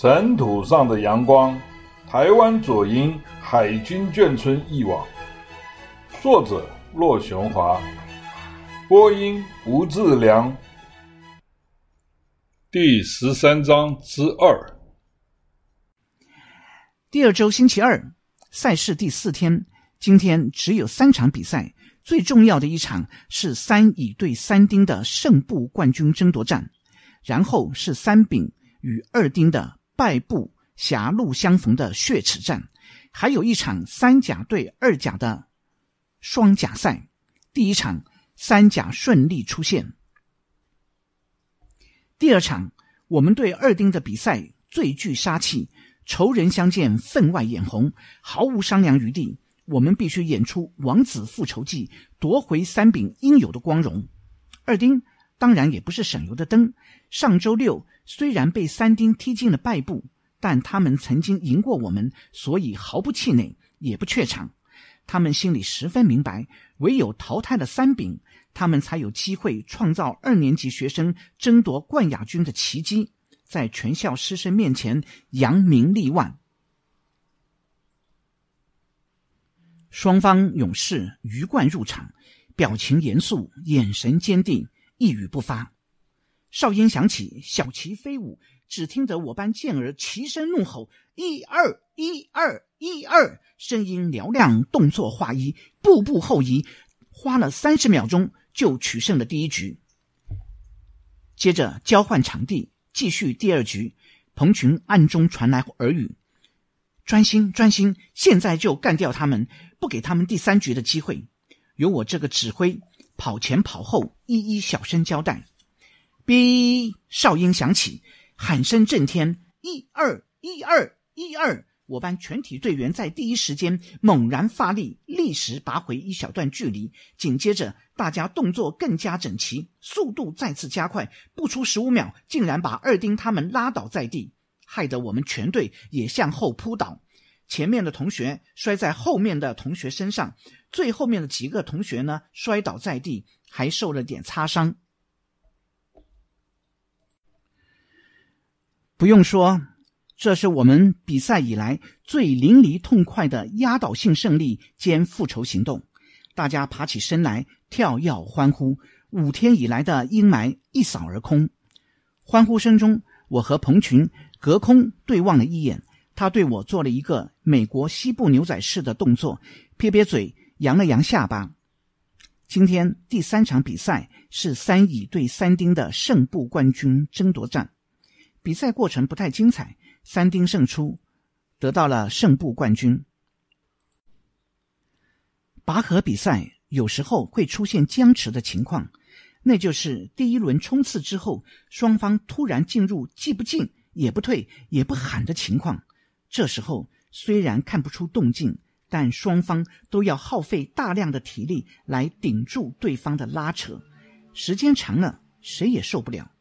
尘土上的阳光，台湾左营海军眷村一网。作者：骆雄华，播音：吴志良。第十三章之二。第二周星期二，赛事第四天，今天只有三场比赛。最重要的一场是三乙对三丁的胜部冠军争夺战，然后是三丙与二丁的败部狭路相逢的血池战，还有一场三甲对二甲的双甲赛。第一场三甲顺利出线，第二场我们对二丁的比赛最具杀气，仇人相见分外眼红，毫无商量余地。我们必须演出王子复仇记，夺回三丙应有的光荣。二丁当然也不是省油的灯。上周六虽然被三丁踢进了败部，但他们曾经赢过我们，所以毫不气馁，也不怯场。他们心里十分明白，唯有淘汰了三丙，他们才有机会创造二年级学生争夺冠亚军的奇迹，在全校师生面前扬名立万。双方勇士鱼贯入场，表情严肃，眼神坚定，一语不发。哨音响起，小旗飞舞，只听得我班健儿齐声怒吼：“一二一二一二！”声音嘹亮，动作划一，步步后移，花了三十秒钟就取胜了第一局。接着交换场地，继续第二局。彭群暗中传来耳语：“专心，专心，现在就干掉他们。”不给他们第三局的机会，由我这个指挥跑前跑后，一一小声交代。哔，哨音响起，喊声震天，一二一二一二！我班全体队员在第一时间猛然发力，立时拔回一小段距离。紧接着，大家动作更加整齐，速度再次加快，不出十五秒，竟然把二丁他们拉倒在地，害得我们全队也向后扑倒。前面的同学摔在后面的同学身上，最后面的几个同学呢，摔倒在地，还受了点擦伤。不用说，这是我们比赛以来最淋漓痛快的压倒性胜利兼复仇行动。大家爬起身来，跳跃欢呼，五天以来的阴霾一扫而空。欢呼声中，我和彭群隔空对望了一眼。他对我做了一个美国西部牛仔式的动作，撇撇嘴，扬了扬下巴。今天第三场比赛是三乙对三丁的胜部冠军争夺战，比赛过程不太精彩，三丁胜出，得到了胜部冠军。拔河比赛有时候会出现僵持的情况，那就是第一轮冲刺之后，双方突然进入既不进也不退也不喊的情况。这时候虽然看不出动静，但双方都要耗费大量的体力来顶住对方的拉扯，时间长了谁也受不了。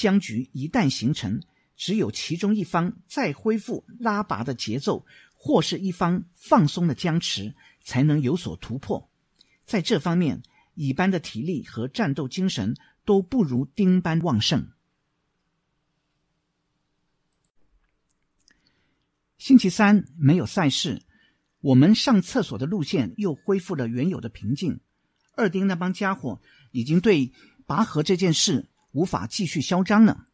僵局一旦形成，只有其中一方再恢复拉拔的节奏，或是一方放松了僵持，才能有所突破。在这方面，乙班的体力和战斗精神都不如丁班旺盛。星期三没有赛事，我们上厕所的路线又恢复了原有的平静。二丁那帮家伙已经对拔河这件事无法继续嚣张了。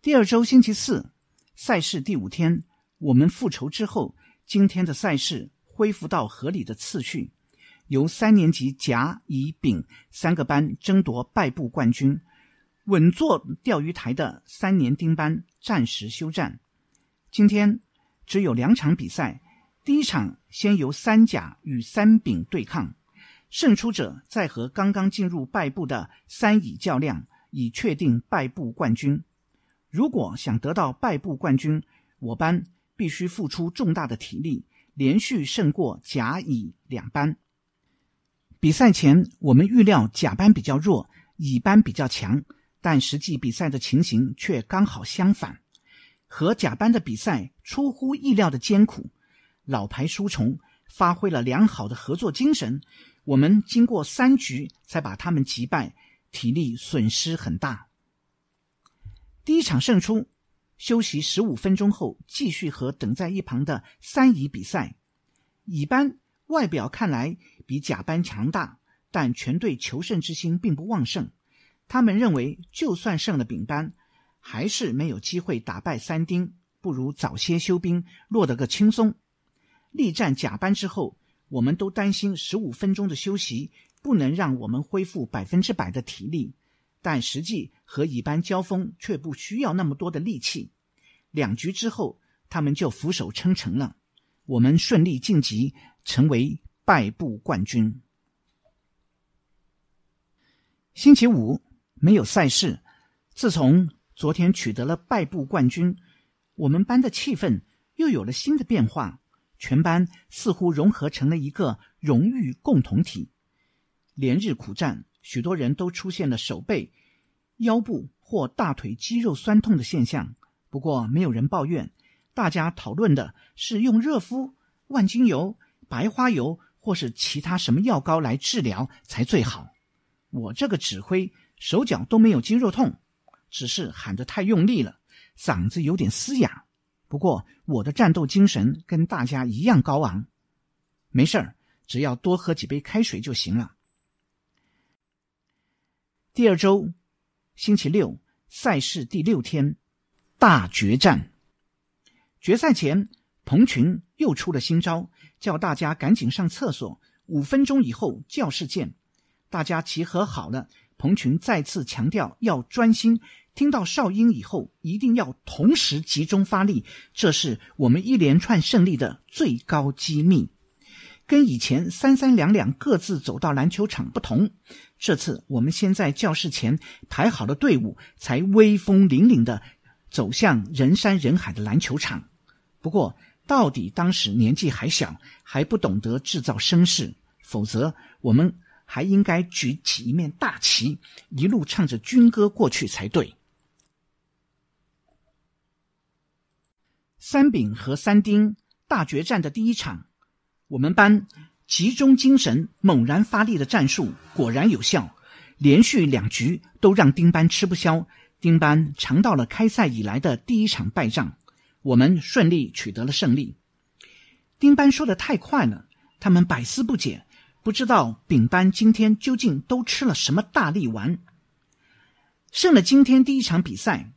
第二周星期四，赛事第五天，我们复仇之后，今天的赛事恢复到合理的次序，由三年级甲、乙、丙三个班争夺败部冠军。稳坐钓鱼台的三年丁班暂时休战。今天只有两场比赛，第一场先由三甲与三丙对抗，胜出者再和刚刚进入败部的三乙较量，以确定败部冠军。如果想得到败部冠军，我班必须付出重大的体力，连续胜过甲乙两班。比赛前我们预料甲班比较弱，乙班比较强，但实际比赛的情形却刚好相反。和甲班的比赛出乎意料的艰苦，老牌书虫发挥了良好的合作精神，我们经过三局才把他们击败，体力损失很大。第一场胜出，休息十五分钟后，继续和等在一旁的三乙比赛。乙班外表看来比甲班强大，但全队求胜之心并不旺盛。他们认为，就算胜了丙班，还是没有机会打败三丁，不如早些休兵，落得个轻松。力战甲班之后，我们都担心十五分钟的休息不能让我们恢复百分之百的体力。但实际和乙班交锋却不需要那么多的力气，两局之后，他们就俯首称臣了。我们顺利晋级，成为败部冠军。星期五没有赛事，自从昨天取得了败部冠军，我们班的气氛又有了新的变化，全班似乎融合成了一个荣誉共同体。连日苦战。许多人都出现了手背、腰部或大腿肌肉酸痛的现象，不过没有人抱怨。大家讨论的是用热敷、万金油、白花油或是其他什么药膏来治疗才最好。我这个指挥手脚都没有肌肉痛，只是喊得太用力了，嗓子有点嘶哑。不过我的战斗精神跟大家一样高昂。没事儿，只要多喝几杯开水就行了。第二周，星期六，赛事第六天，大决战。决赛前，彭群又出了新招，叫大家赶紧上厕所，五分钟以后教室见。大家集合好了，彭群再次强调要专心，听到哨音以后一定要同时集中发力，这是我们一连串胜利的最高机密。跟以前三三两两各自走到篮球场不同，这次我们先在教室前排好了队伍，才威风凛凛的走向人山人海的篮球场。不过，到底当时年纪还小，还不懂得制造声势，否则我们还应该举起一面大旗，一路唱着军歌过去才对。三丙和三丁大决战的第一场。我们班集中精神、猛然发力的战术果然有效，连续两局都让丁班吃不消。丁班尝到了开赛以来的第一场败仗，我们顺利取得了胜利。丁班说的太快了，他们百思不解，不知道丙班今天究竟都吃了什么大力丸。胜了今天第一场比赛，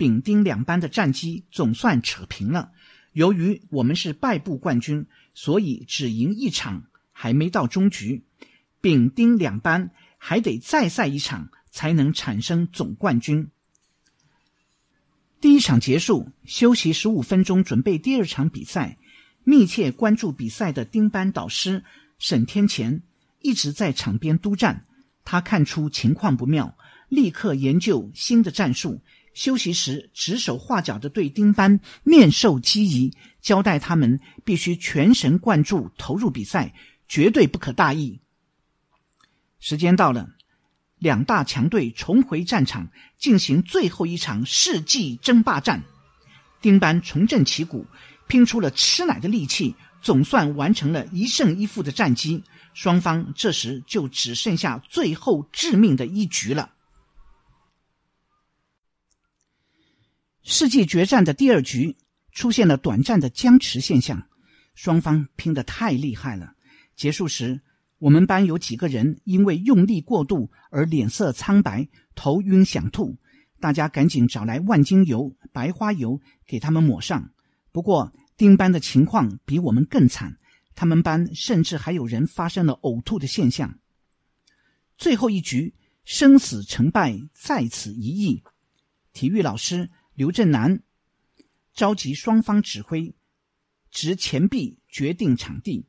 丙丁两班的战绩总算扯平了。由于我们是败部冠军，所以只赢一场，还没到终局。丙丁两班还得再赛一场，才能产生总冠军。第一场结束，休息十五分钟，准备第二场比赛。密切关注比赛的丁班导师沈天干一直在场边督战，他看出情况不妙，立刻研究新的战术。休息时，指手画脚的对丁班面授机宜，交代他们必须全神贯注投入比赛，绝对不可大意。时间到了，两大强队重回战场，进行最后一场世纪争霸战。丁班重振旗鼓，拼出了吃奶的力气，总算完成了一胜一负的战绩。双方这时就只剩下最后致命的一局了。世纪决战的第二局出现了短暂的僵持现象，双方拼得太厉害了。结束时，我们班有几个人因为用力过度而脸色苍白、头晕想吐，大家赶紧找来万金油、白花油给他们抹上。不过丁班的情况比我们更惨，他们班甚至还有人发生了呕吐的现象。最后一局，生死成败在此一役，体育老师。刘振南召集双方指挥，执钱币决定场地。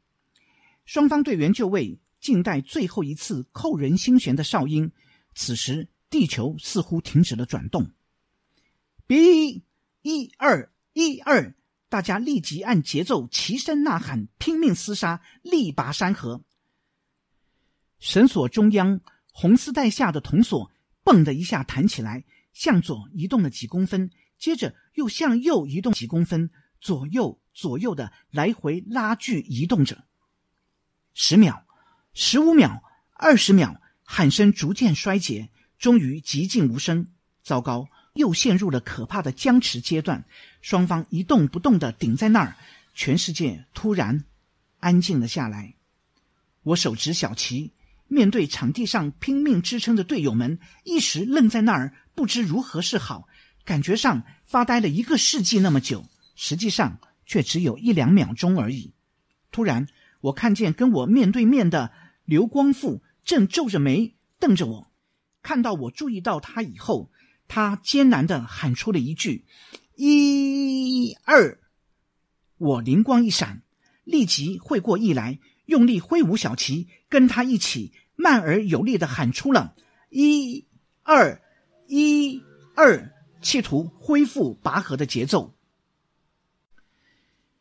双方队员就位，静待最后一次扣人心弦的哨音。此时，地球似乎停止了转动。比一二一二，大家立即按节奏齐声呐喊，拼命厮杀，力拔山河。绳索中央红丝带下的铜锁“嘣”的一下弹起来，向左移动了几公分。接着又向右移动几公分，左右左右的来回拉锯移动着。十秒、十五秒、二十秒，喊声逐渐衰竭，终于寂静无声。糟糕，又陷入了可怕的僵持阶段，双方一动不动的顶在那儿，全世界突然安静了下来。我手执小旗，面对场地上拼命支撑的队友们，一时愣在那儿，不知如何是好，感觉上发呆了一个世纪那么久，实际上却只有一两秒钟而已。突然，我看见跟我面对面的刘光复正皱着眉瞪着我，看到我注意到他以后，他艰难地喊出了一句：“一二。”我灵光一闪，立即会过意来。用力挥舞小旗，跟他一起慢而有力地喊出了“一、二、一、二”，企图恢复拔河的节奏。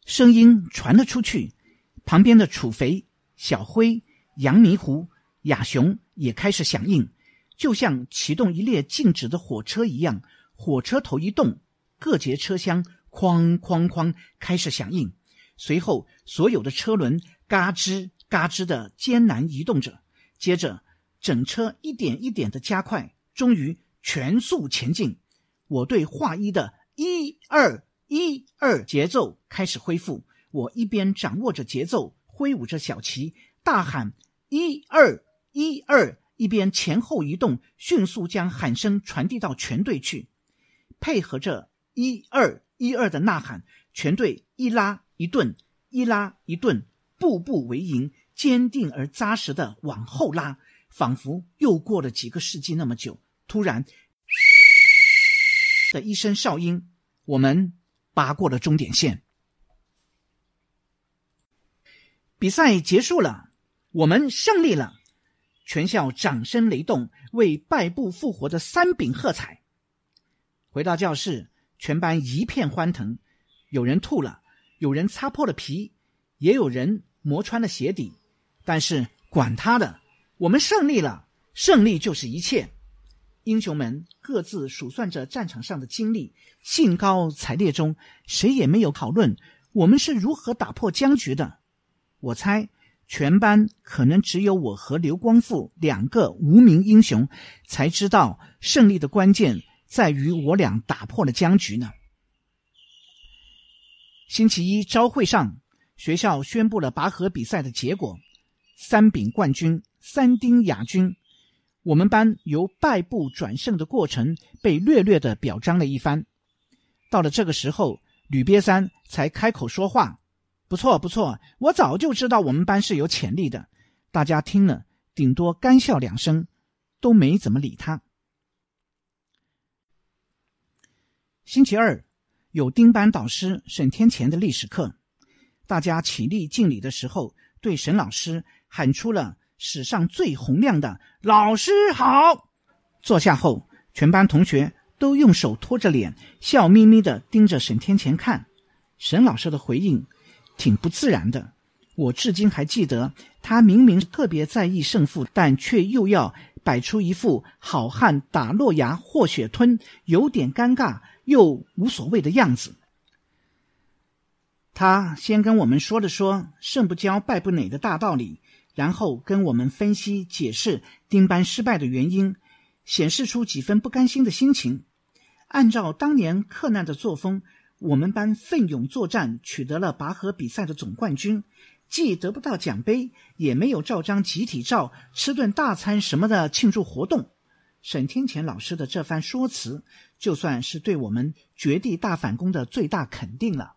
声音传了出去，旁边的楚肥、小辉、杨迷糊、亚雄也开始响应，就像启动一列静止的火车一样。火车头一动，各节车厢哐哐哐开始响应，随后所有的车轮。嘎吱嘎吱的艰难移动着，接着整车一点一点的加快，终于全速前进。我对话一的一二一二节奏开始恢复。我一边掌握着节奏，挥舞着小旗，大喊一二一二，一边前后移动，迅速将喊声传递到全队去。配合着一二一二的呐喊，全队一拉一顿，一拉一顿。步步为营，坚定而扎实的往后拉，仿佛又过了几个世纪那么久。突然，的一声哨音，我们拔过了终点线。比赛结束了，我们胜利了，全校掌声雷动，为败部复活的三饼喝彩。回到教室，全班一片欢腾，有人吐了，有人擦破了皮，也有人。磨穿了鞋底，但是管他的，我们胜利了，胜利就是一切。英雄们各自数算着战场上的经历，兴高采烈中，谁也没有讨论我们是如何打破僵局的。我猜，全班可能只有我和刘光复两个无名英雄，才知道胜利的关键在于我俩打破了僵局呢。星期一朝会上。学校宣布了拔河比赛的结果，三丙冠军，三丁亚军。我们班由败部转胜的过程被略略的表彰了一番。到了这个时候，吕瘪三才开口说话：“不错，不错，我早就知道我们班是有潜力的。”大家听了，顶多干笑两声，都没怎么理他。星期二有丁班导师沈天干的历史课。大家起立敬礼的时候，对沈老师喊出了史上最洪亮的“老师好”。坐下后，全班同学都用手托着脸，笑眯眯的盯着沈天干看。沈老师的回应挺不自然的，我至今还记得，他明明特别在意胜负，但却又要摆出一副好汉打落牙或血吞，有点尴尬又无所谓的样子。他先跟我们说了说“胜不骄，败不馁”的大道理，然后跟我们分析解释丁班失败的原因，显示出几分不甘心的心情。按照当年克难的作风，我们班奋勇作战，取得了拔河比赛的总冠军，既得不到奖杯，也没有照张集体照、吃顿大餐什么的庆祝活动。沈天干老师的这番说辞，就算是对我们绝地大反攻的最大肯定了。